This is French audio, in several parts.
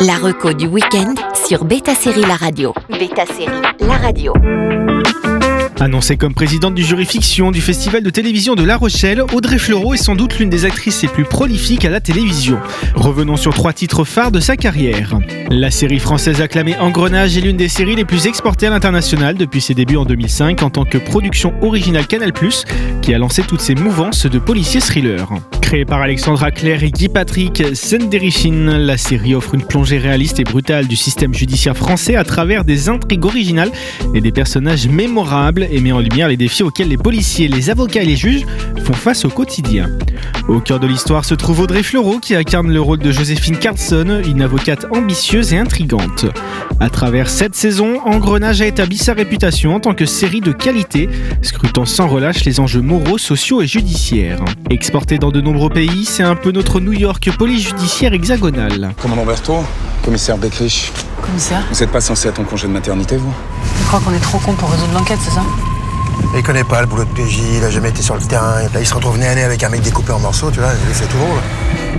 La reco du week-end sur Beta Série La Radio. Beta Série La Radio. Annoncée comme présidente du jury fiction du festival de télévision de La Rochelle, Audrey Fleurot est sans doute l'une des actrices les plus prolifiques à la télévision. Revenons sur trois titres phares de sa carrière. La série française acclamée Engrenage est l'une des séries les plus exportées à l'international depuis ses débuts en 2005 en tant que production originale Canal+, qui a lancé toutes ses mouvances de policiers thrillers. Créée par Alexandra Claire et Guy Patrick Senderichin, la série offre une plongée réaliste et brutale du système judiciaire français à travers des intrigues originales et des personnages mémorables et met en lumière les défis auxquels les policiers, les avocats et les juges font face au quotidien. Au cœur de l'histoire se trouve Audrey Fleurot qui incarne le rôle de Joséphine Carlson, une avocate ambitieuse et intrigante. À travers cette saison, Engrenage a établi sa réputation en tant que série de qualité, scrutant sans relâche les enjeux moraux, sociaux et judiciaires. Exporté dans de nombreux pays, c'est un peu notre New York police judiciaire hexagonale. Commandant Berthaud, commissaire Beckrich, Commissaire, vous n'êtes pas censé être en congé de maternité, vous? Je crois qu'on est trop con pour résoudre l'enquête, c'est ça? Il connaît pas le boulot de PJ, il a jamais été sur le terrain. Il se retrouve nez à avec un mec découpé en morceaux, tu vois, c'est tout drôle.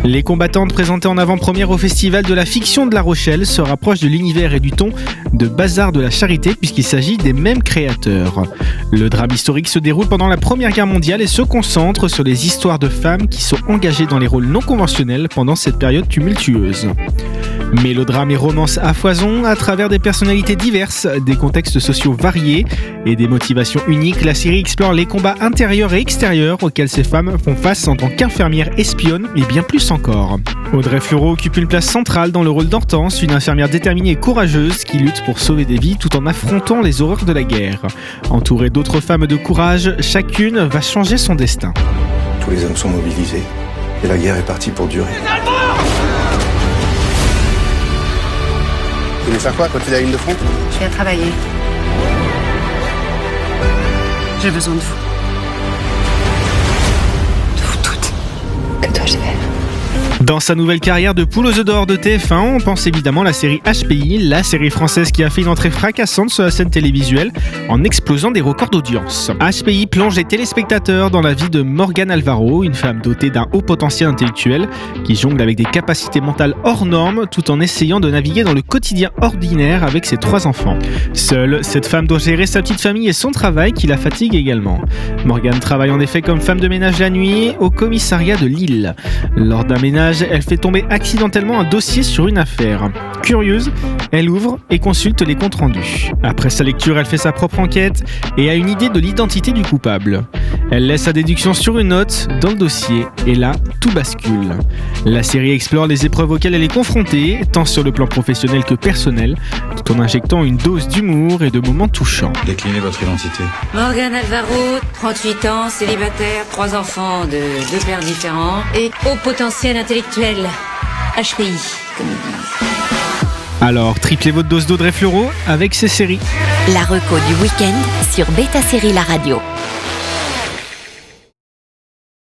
Les combattantes présentées en avant-première au Festival de la fiction de La Rochelle se rapprochent de l'univers et du ton de Bazar de la Charité puisqu'il s'agit des mêmes créateurs. Le drame historique se déroule pendant la Première Guerre mondiale et se concentre sur les histoires de femmes qui sont engagées dans les rôles non conventionnels pendant cette période tumultueuse. Mélodrame et romance à foison, à travers des personnalités diverses, des contextes sociaux variés et des motivations uniques, la série explore les combats intérieurs et extérieurs auxquels ces femmes font face en tant qu'infirmières espionnes et bien plus encore. Audrey Fleurot occupe une place centrale dans le rôle d'Hortense, une infirmière déterminée et courageuse qui lutte pour sauver des vies tout en affrontant les horreurs de la guerre. Entourée d'autres femmes de courage, chacune va changer son destin. Tous les hommes sont mobilisés et la guerre est partie pour durer. Vous voulez faire quoi, continuer la ligne de front? Je viens travailler. J'ai besoin de vous. De vous toutes. Que dois-je faire Dans sa nouvelle carrière de poule aux œufs d'or de TF1, on pense évidemment à la série HPI, la série française qui a fait une entrée fracassante sur la scène télévisuelle en explosant des records d'audience. HPI plonge les téléspectateurs dans la vie de Morgane Alvaro, une femme dotée d'un haut potentiel intellectuel qui jongle avec des capacités mentales hors normes tout en essayant de naviguer dans le quotidien ordinaire avec ses trois enfants. Seule, cette femme doit gérer sa petite famille et son travail qui la fatigue également. Morgane travaille en effet comme femme de ménage la nuit au commissariat de Lille. Lors d'un ménage, elle fait tomber accidentellement un dossier sur une affaire. Curieuse, elle ouvre et consulte les comptes rendus. Après sa lecture, elle fait sa propre enquête et a une idée de l'identité du coupable. Elle laisse sa déduction sur une note dans le dossier et là, tout bascule. La série explore les épreuves auxquelles elle est confrontée, tant sur le plan professionnel que personnel, tout en injectant une dose d'humour et de moments touchants. Déclinez votre identité. Morgane Alvaro, 38 ans, célibataire, trois enfants de deux pères différents et haut potentiel intellectuel. HPI, comme ils disent. Alors, triplez votre dose d'Audrey Fleurot avec ces séries. La reco du week-end sur Beta Série La Radio.